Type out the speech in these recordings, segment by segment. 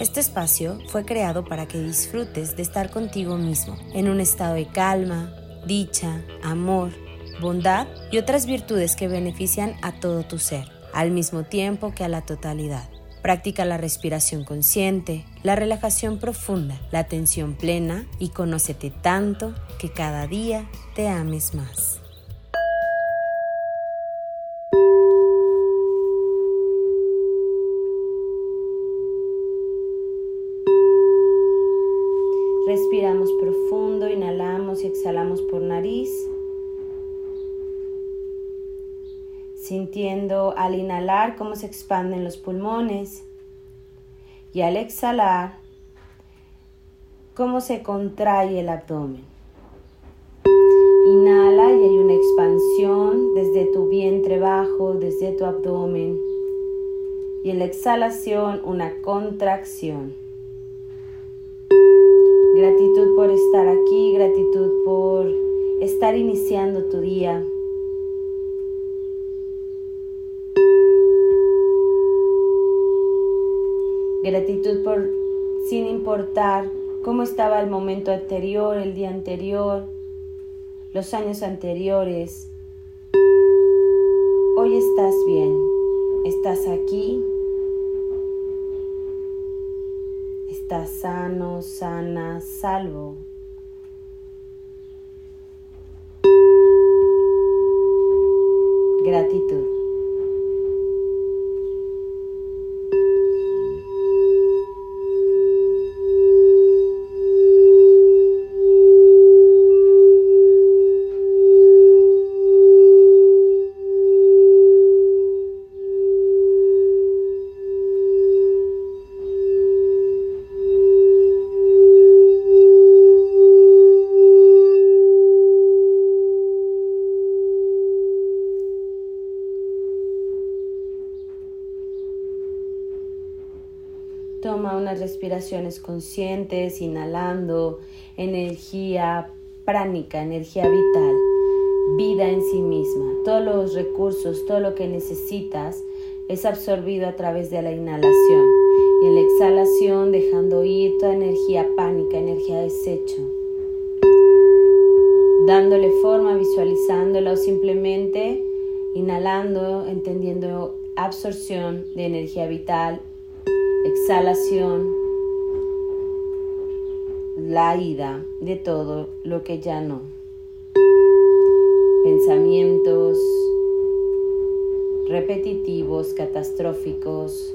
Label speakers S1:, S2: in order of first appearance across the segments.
S1: Este espacio fue creado para que disfrutes de estar contigo mismo, en un estado de calma, dicha, amor, bondad y otras virtudes que benefician a todo tu ser, al mismo tiempo que a la totalidad. Practica la respiración consciente, la relajación profunda, la atención plena y conócete tanto que cada día te ames más. Respiramos profundo, inhalamos y exhalamos por nariz, sintiendo al inhalar cómo se expanden los pulmones y al exhalar cómo se contrae el abdomen. Inhala y hay una expansión desde tu vientre bajo, desde tu abdomen. Y en la exhalación una contracción. Gratitud por estar aquí, gratitud por estar iniciando tu día. Gratitud por, sin importar cómo estaba el momento anterior, el día anterior, los años anteriores. Hoy estás bien, estás aquí estás sano, sana, salvo. Gratitud. Respiraciones conscientes, inhalando energía pránica, energía vital, vida en sí misma. Todos los recursos, todo lo que necesitas es absorbido a través de la inhalación y en la exhalación dejando ir toda energía pánica, energía desecho. Dándole forma, visualizándola o simplemente inhalando, entendiendo absorción de energía vital exhalación, la ida de todo lo que ya no. Pensamientos repetitivos, catastróficos,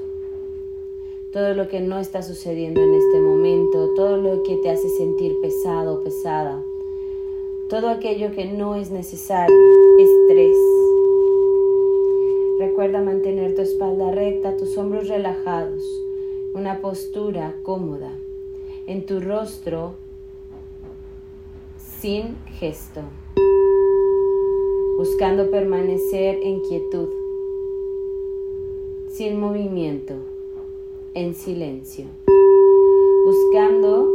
S1: todo lo que no está sucediendo en este momento, todo lo que te hace sentir pesado o pesada, todo aquello que no es necesario, estrés. Recuerda mantener tu espalda recta, tus hombros relajados una postura cómoda, en tu rostro sin gesto, buscando permanecer en quietud, sin movimiento, en silencio, buscando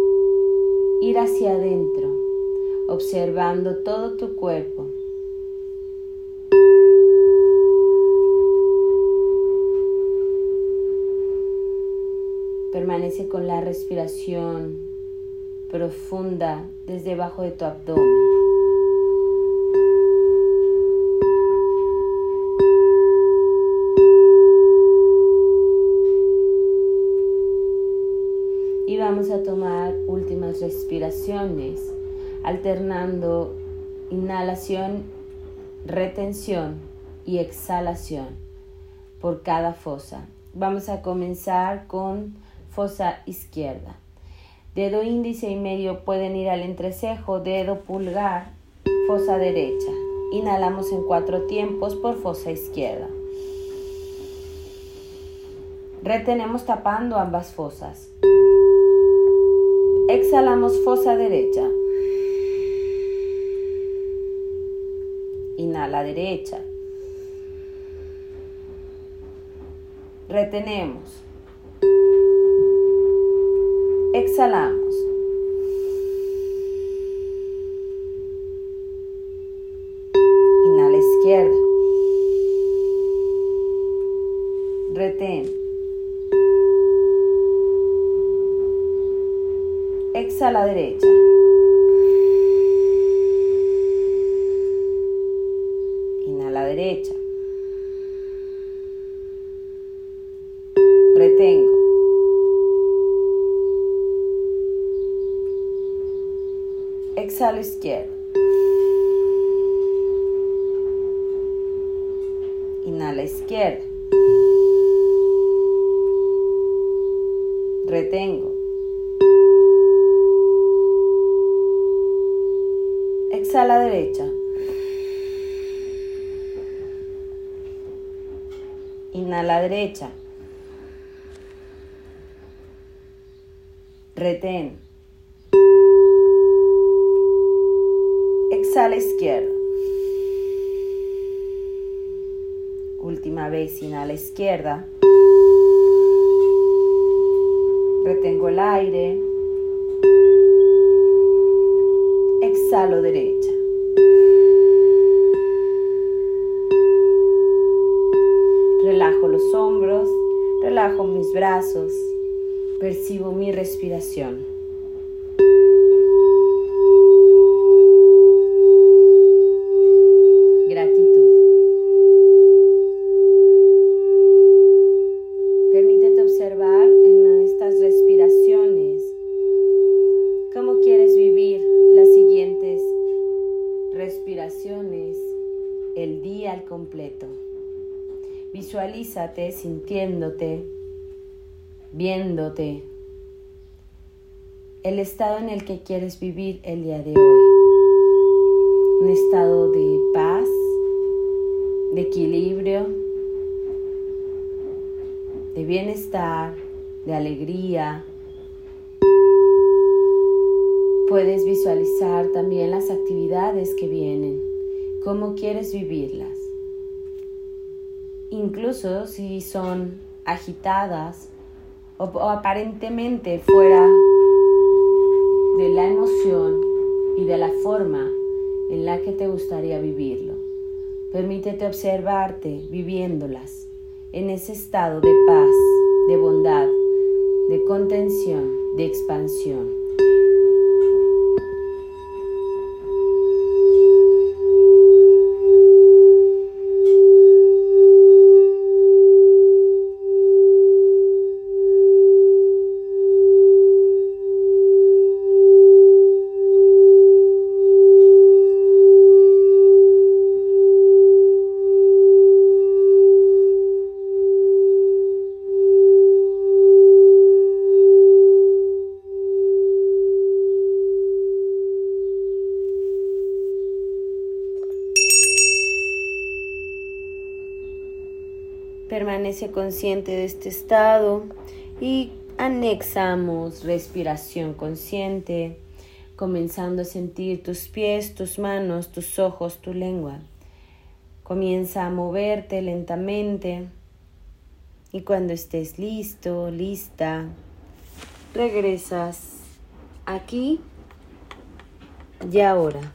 S1: ir hacia adentro, observando todo tu cuerpo Permanece con la respiración profunda desde debajo de tu abdomen. Y vamos a tomar últimas respiraciones, alternando inhalación, retención y exhalación por cada fosa. Vamos a comenzar con fosa izquierda. Dedo índice y medio pueden ir al entrecejo, dedo pulgar, fosa derecha. Inhalamos en cuatro tiempos por fosa izquierda. Retenemos tapando ambas fosas. Exhalamos fosa derecha. Inhala derecha. Retenemos. Exhalamos. Inhala izquierda. Retén. Exhala derecha. Inhala derecha. Exhalo izquierda. Inhala izquierda. Retengo. Exhala derecha. Inhala derecha. Retén. Exhala izquierda. Última vez, inhala izquierda. Retengo el aire. Exhalo derecha. Relajo los hombros, relajo mis brazos, percibo mi respiración. Completo. Visualízate sintiéndote, viéndote, el estado en el que quieres vivir el día de hoy. Un estado de paz, de equilibrio, de bienestar, de alegría. Puedes visualizar también las actividades que vienen, cómo quieres vivirlas incluso si son agitadas o, aparentemente fuera de la emoción y de la forma en la que te gustaría vivirlo. Permítete observarte viviéndolas en ese estado de paz, de bondad, de contención, de expansión. Permanece consciente de este estado y anexamos respiración consciente, comenzando a sentir tus pies, tus manos, tus ojos, tu lengua. Comienza a moverte lentamente y cuando estés listo, lista, regresas aquí y ahora.